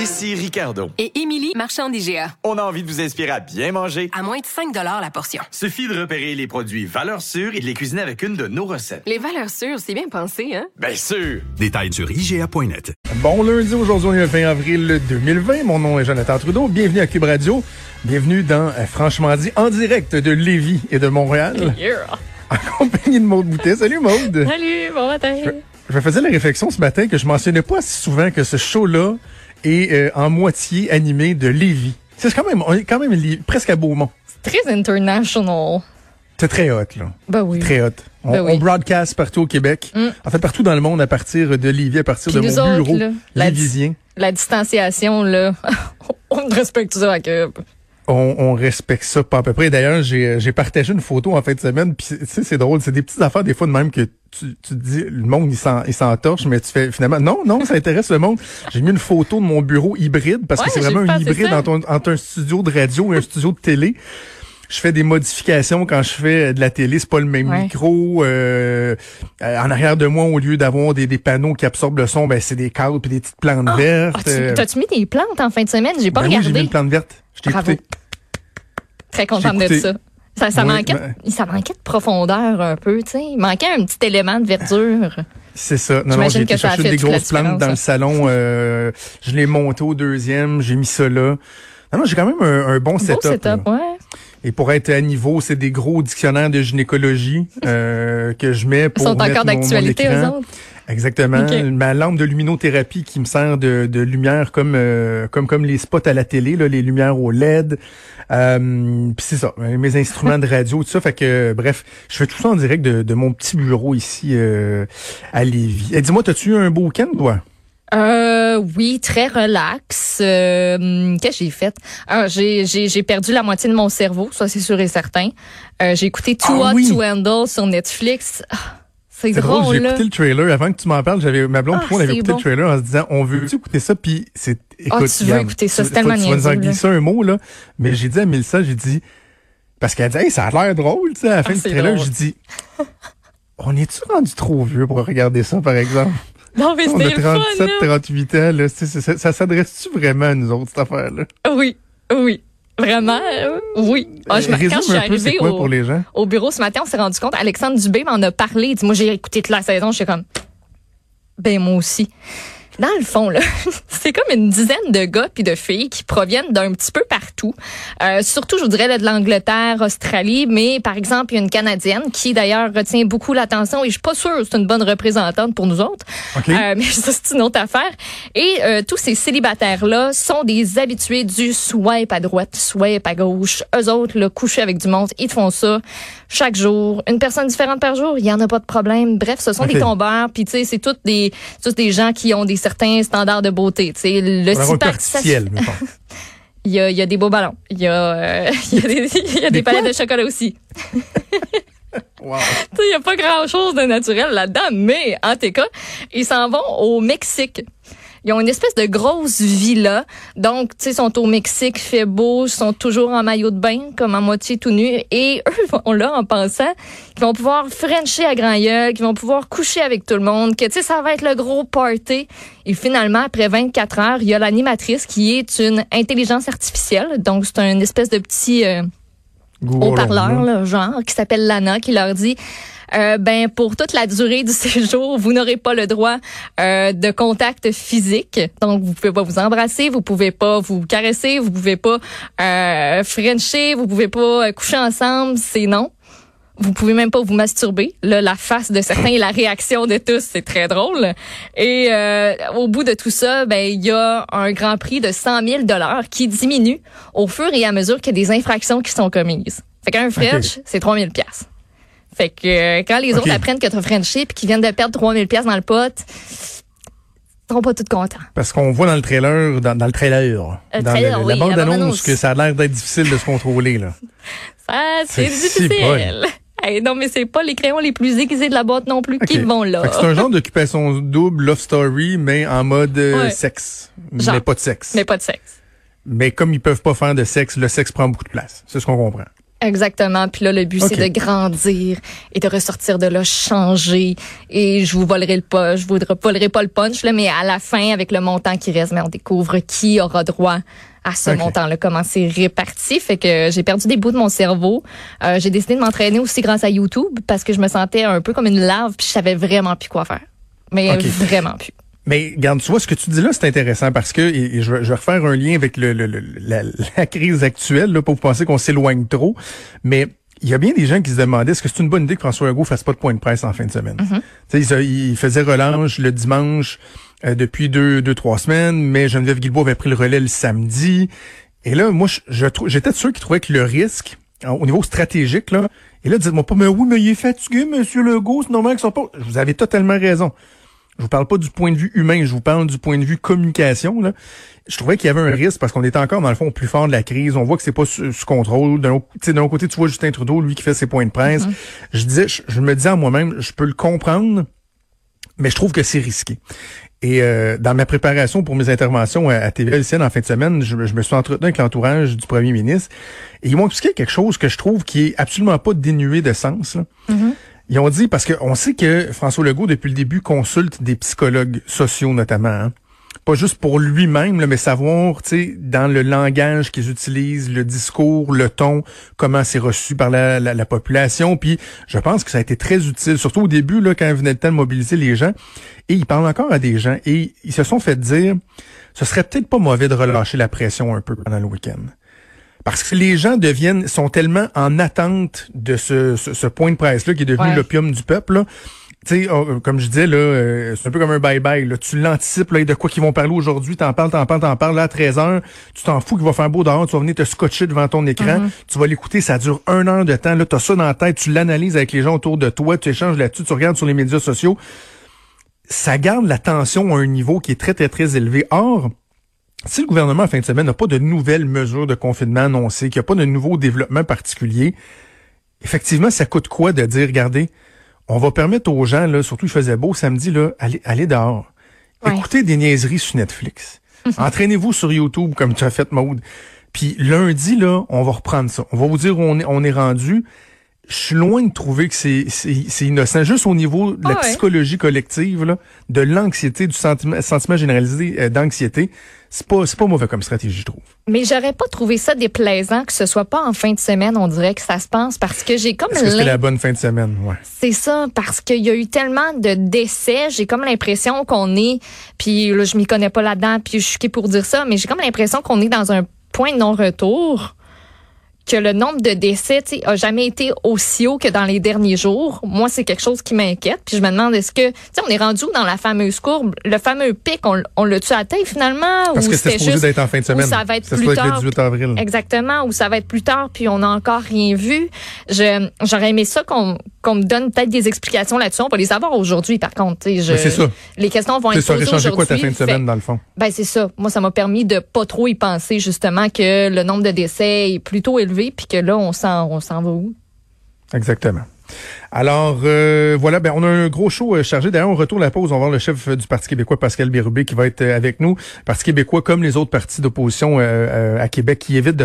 Ici Ricardo. Et Émilie, marchand d'IGA. On a envie de vous inspirer à bien manger. À moins de 5 la portion. Suffit de repérer les produits valeurs sûres et de les cuisiner avec une de nos recettes. Les valeurs sûres, c'est bien pensé, hein? Bien sûr! Détails sur IGA.net. Bon lundi, aujourd'hui on est le 20 avril 2020. Mon nom est Jonathan Trudeau. Bienvenue à Cube Radio. Bienvenue dans euh, Franchement dit, en direct de Lévis et de Montréal. Yeah. En compagnie de Maude Boutet. Salut Maude! Salut, bon matin. Je me faisais la réflexion ce matin que je mentionnais pas si souvent que ce show-là est euh, en moitié animé de Lévis. C'est quand même, on est quand même presque à Beaumont. Très international. C'est très hot, là. Ben oui. Très hot. On, Ben oui. on broadcast partout au Québec. Mm. En fait, partout dans le monde à partir de Lévis, à partir Puis de mon autres, bureau là, la-. La distanciation, là, on respecte ça à Cube. On, on respecte ça pas à peu près. D'ailleurs, j'ai j'ai partagé une photo en fin de semaine. Puis tu sais, c'est drôle. C'est des petites affaires des fois de même que tu, tu te dis le monde il s'en il s'entorche, mais tu fais finalement non non ça intéresse le monde. J'ai mis une photo de mon bureau hybride parce que c'est vraiment un hybride entre, un- entre un studio de radio et un studio de télé. Je fais des modifications quand je fais de la télé, c'est pas le même Ouais. micro. euh, euh, en arrière de moi, au lieu d'avoir des, des panneaux qui absorbent le son, ben c'est des cadres puis des petites plantes vertes. Ah, tu- euh, T'as-tu mis des plantes en fin de semaine? J'ai pas ben oui, j'ai mis regardé. une plante verte. Je t'ai écouté. Très contente de ça. Ça, ça, Oui, manquait, ben- ça manquait de profondeur un peu, tu sais. Il manquait un petit élément de verdure. C'est ça. Non, non, j'ai été chercher des grosses plantes dans le ça. salon. euh, je l'ai monté au deuxième, j'ai mis ça là. Non, non, j'ai quand même un, un bon Beau setup. setup, ouais. Et pour être à niveau, c'est des gros dictionnaires de gynécologie euh, que je mets Ils pour sont mettre encore d'actualité, eux autres? Exactement. Ma lampe de luminothérapie qui me sert de, de lumière comme euh, comme comme les spots à la télé, là, les lumières au LED. Euh, Puis c'est ça, mes instruments de radio, tout ça. Fait que bref, je fais tout ça en direct de, de mon petit bureau ici euh, à Lévis. Et dis-moi, t'as-tu eu un beau week-end, toi? Euh, oui, très relax. Euh, Qu'est-ce que j'ai fait? Ah, j'ai, j'ai, j'ai perdu la moitié de mon cerveau, ça c'est sûr et certain. Euh, j'ai écouté Too Ah Hot oui. to Handle sur Netflix. Ah, c'est drôle, drôle, j'ai écouté le trailer. Avant que tu m'en parles, j'avais ma blonde Ah, on avait écouté bon. le trailer en se disant on veut écouter ça? Puis c'est écoute, tu veux écouter ça, c'est tellement Tu vas nous en glisser un mot là, mais j'ai dit à Mélissa, j'ai dit parce qu'elle dit hey, ça a l'air drôle, tu sais à la fin Ah, du c'est trailer, j'ai dit on est-tu rendu trop vieux pour regarder ça par exemple? Non, mais On a le fun, 37, là. 38 ans là, c'est- ça, ça s'adresse-tu vraiment à nous autres cette affaire là Oui, oui. Vraiment, oui. Ah, je quand je suis peu arrivée au, pour les gens? au bureau ce matin, on s'est rendu compte, Alexandre Dubé m'en a parlé. Il dit, moi, j'ai écouté toute la saison. J'étais comme, ben, moi aussi. Dans le fond, là, c'est comme une dizaine de gars puis de filles qui proviennent d'un petit peu partout. Euh, surtout, je vous dirais, là, de l'Angleterre, Australie, mais par exemple, il y a une Canadienne qui, d'ailleurs, retient beaucoup l'attention et je suis pas sûre que c'est une bonne représentante pour nous autres. OK. Euh, mais ça, c'est une autre affaire. Et euh, tous ces célibataires-là sont des habitués du swipe à droite, swipe à gauche. Eux autres, le coucher avec du monde, ils font ça chaque jour. Une personne différente par jour, il y en a pas de problème. Bref, ce sont des tombeurs. Puis tu sais, c'est toutes des, tous des gens qui ont des certains standards de beauté. Tu sais, le six-pack, ça- il y a, il y a des beaux ballons. Il y a, euh, il y a des, il y a des palettes de chocolat aussi. Wow. Tu sais, il n'y a pas grand-chose de naturel là-dedans, mais en tout cas, ils s'en vont au Mexique. Ils ont une espèce de grosse villa. Donc, tu sais, ils sont au Mexique, fait beau, ils sont toujours en maillot de bain, comme à moitié tout nus. Et eux vont là en pensant qu'ils vont pouvoir frencher à grand gueule, qu'ils vont pouvoir coucher avec tout le monde, que, tu sais, ça va être le gros party. Et finalement, après 24 heures, il y a l'animatrice qui est une intelligence artificielle. Donc, c'est un espèce de petit... euh, haut-parleur, genre, qui s'appelle Lana, qui leur dit euh, ben pour toute la durée du séjour, vous n'aurez pas le droit euh, de contact physique. Donc vous pouvez pas vous embrasser, vous pouvez pas vous caresser, vous pouvez pas euh, frencher, vous pouvez pas euh, coucher ensemble, c'est non. Vous pouvez même pas vous masturber. Là, la face de certains et la réaction de tous, c'est très drôle. Et euh, au bout de tout ça, ben il y a un grand prix de 100 000 dollars qui diminue au fur et à mesure qu'il y a des infractions qui sont commises. Fait qu'un French, c'est 3 000 pièces. Fait que euh, quand les autres apprennent que t'as Frenché puis qu'ils viennent de perdre 3 000 pièces dans le pot, ils seront pas tous contents. Parce qu'on voit dans le trailer, dans, dans le trailer, Le dans trailer, le- oui, la bande-annonce, bande-annonce. que ça a l'air d'être difficile de se contrôler. là. Ça, c'est si difficile. Hey, non, mais c'est pas les crayons les plus aiguisés de la boîte non plus qui vont là. Fait que C'est un genre d'occupation double, love story, mais en mode euh, Ouais. sexe. Genre. Mais pas de sexe. Mais Mais... pas de sexe. comme ils peuvent pas faire de sexe, le sexe prend beaucoup de place. C'est ce qu'on comprend. Exactement. Puis là, le but, c'est de grandir et de ressortir de là changé. Et je vous volerai le pas, je vous volerai pas le punch, là, mais à la fin, avec le montant qui reste, mais on découvre qui aura droit à ce montant-là, comment c'est réparti. Fait que j'ai perdu des bouts de mon cerveau. Euh, j'ai décidé de m'entraîner aussi grâce à YouTube parce que je me sentais un peu comme une larve puis je savais vraiment plus quoi faire. Mais Ok. vraiment plus. Mais regarde, tu vois, ce que tu dis là, c'est intéressant parce que, et, et je, vais, je vais refaire un lien avec le, le- le- la, la crise actuelle, là, pour vous penser qu'on s'éloigne trop. Mais il y a bien des gens qui se demandaient, est-ce que c'est une bonne idée que François Legault fasse pas de point de presse en fin de semaine? Tu sais, il faisait relâche le dimanche euh, depuis deux, deux, trois semaines, mais Geneviève Guilbeault avait pris le relais le samedi. Et là, moi, je, je j'étais de ceux qui trouvaient que le risque, au niveau stratégique, là, et là, dites-moi pas, mais oui, mais il est fatigué, Monsieur Legault, c'est normal qu'il soit pas... Vous avez totalement raison. Je vous parle pas du point de vue humain, je vous parle du point de vue communication. Là. Je trouvais qu'il y avait un risque parce qu'on était encore dans le fond au plus fort de la crise. On voit que c'est pas sous, sous contrôle. D'un autre, côté, tu vois Justin Trudeau, lui qui fait ses points de presse. Je disais, je, je me disais à moi-même, je peux le comprendre, mais je trouve que c'est risqué. Et euh, dans ma préparation pour mes interventions à, à TVA LCN en fin de semaine, je, je me suis entretenu avec l'entourage du premier ministre et ils m'ont expliqué quelque chose que je trouve qui est absolument pas dénué de sens. là. Ils ont dit, parce qu'on sait que François Legault, depuis le début, consulte des psychologues sociaux notamment. hein. Pas juste pour lui-même, mais savoir, tu sais, dans le langage qu'ils utilisent, le discours, le ton, comment c'est reçu par la, la- la population. Puis je pense que ça a été très utile, surtout au début, là, quand il venait le temps de mobiliser les gens. Et ils parlent encore à des gens. Et ils se sont fait dire, ce serait peut-être pas mauvais de relâcher la pression un peu pendant le week-end. Parce que les gens deviennent, sont tellement en attente de ce, ce, ce point de presse-là qui est devenu Ouais. l'opium du peuple. Là. Tu sais, oh, comme je disais, là, euh, c'est un peu comme un bye-bye. Là. Tu l'anticipes là, de quoi qu'ils vont parler aujourd'hui, t'en parles, t'en parles, t'en parles. Là, à 13 heures, tu t'en fous qu'il va faire beau dehors, tu vas venir te scotcher devant ton écran, tu vas l'écouter, ça dure un heure de temps. Là, t'as ça dans la tête, tu l'analyses avec les gens autour de toi, tu échanges là-dessus, tu regardes sur les médias sociaux. Ça garde la tension à un niveau qui est très, très, très élevé. Or, si le gouvernement, en fin de semaine, n'a pas de nouvelles mesures de confinement annoncées, qu'il n'y a pas de nouveau développement particulier, effectivement, ça coûte quoi de dire, regardez, on va permettre aux gens, là, surtout il faisait beau samedi, là, allez, allez dehors. Ouais. Écoutez des niaiseries sur Netflix. Entraînez-vous sur YouTube comme tu as fait, Maude. Puis lundi, là, on va reprendre ça. On va vous dire où on est, on est rendu. Je suis loin de trouver que c'est c'est c'est innocent. Juste au niveau de la Ah ouais. psychologie collective, là, de l'anxiété, du sentiment, sentiment généralisé euh, d'anxiété, c'est pas c'est pas mauvais comme stratégie, je trouve. Mais j'aurais pas trouvé ça déplaisant que ce soit pas en fin de semaine, on dirait que ça se passe parce que j'ai comme Est-ce que c'était la bonne fin de semaine? Ouais. C'est ça, parce qu'il y a eu tellement de décès, j'ai comme l'impression qu'on est, puis là je m'y connais pas là-dedans, puis je suis qui pour dire ça, mais j'ai comme l'impression qu'on est dans un point de non-retour, que le nombre de décès, a jamais été aussi haut que dans les derniers jours. Moi, c'est quelque chose qui m'inquiète, puis je me demande est-ce que, tu sais, on est rendu dans la fameuse courbe, le fameux pic, on, on l'a-tu atteint finalement, Parce ou que c'était juste d'être en fin de semaine. ça va être plus tard. le 18 avril. Exactement, ou ça va être plus tard, puis on n'a encore rien vu. J'aurais aimé ça qu'on, qu'on me donne peut-être des explications là-dessus. On va les avoir aujourd'hui, par contre. Je, c'est ça. Les questions vont être sais, ça aurait posées changé quoi ta aujourd'hui. fin de semaine, Fait- dans le fond? ben c'est ça. Moi, ça m'a permis de pas trop y penser justement que le nombre de décès est plutôt élevé, puis que là, on s'en, va où? Exactement. Alors, euh, voilà, ben, on a un gros show euh, chargé. D'ailleurs, on retourne la pause. On va voir le chef euh, du Parti québécois, Pascal Bérubé, qui va être avec nous. Parti québécois, comme les autres partis d'opposition à Québec, qui évite de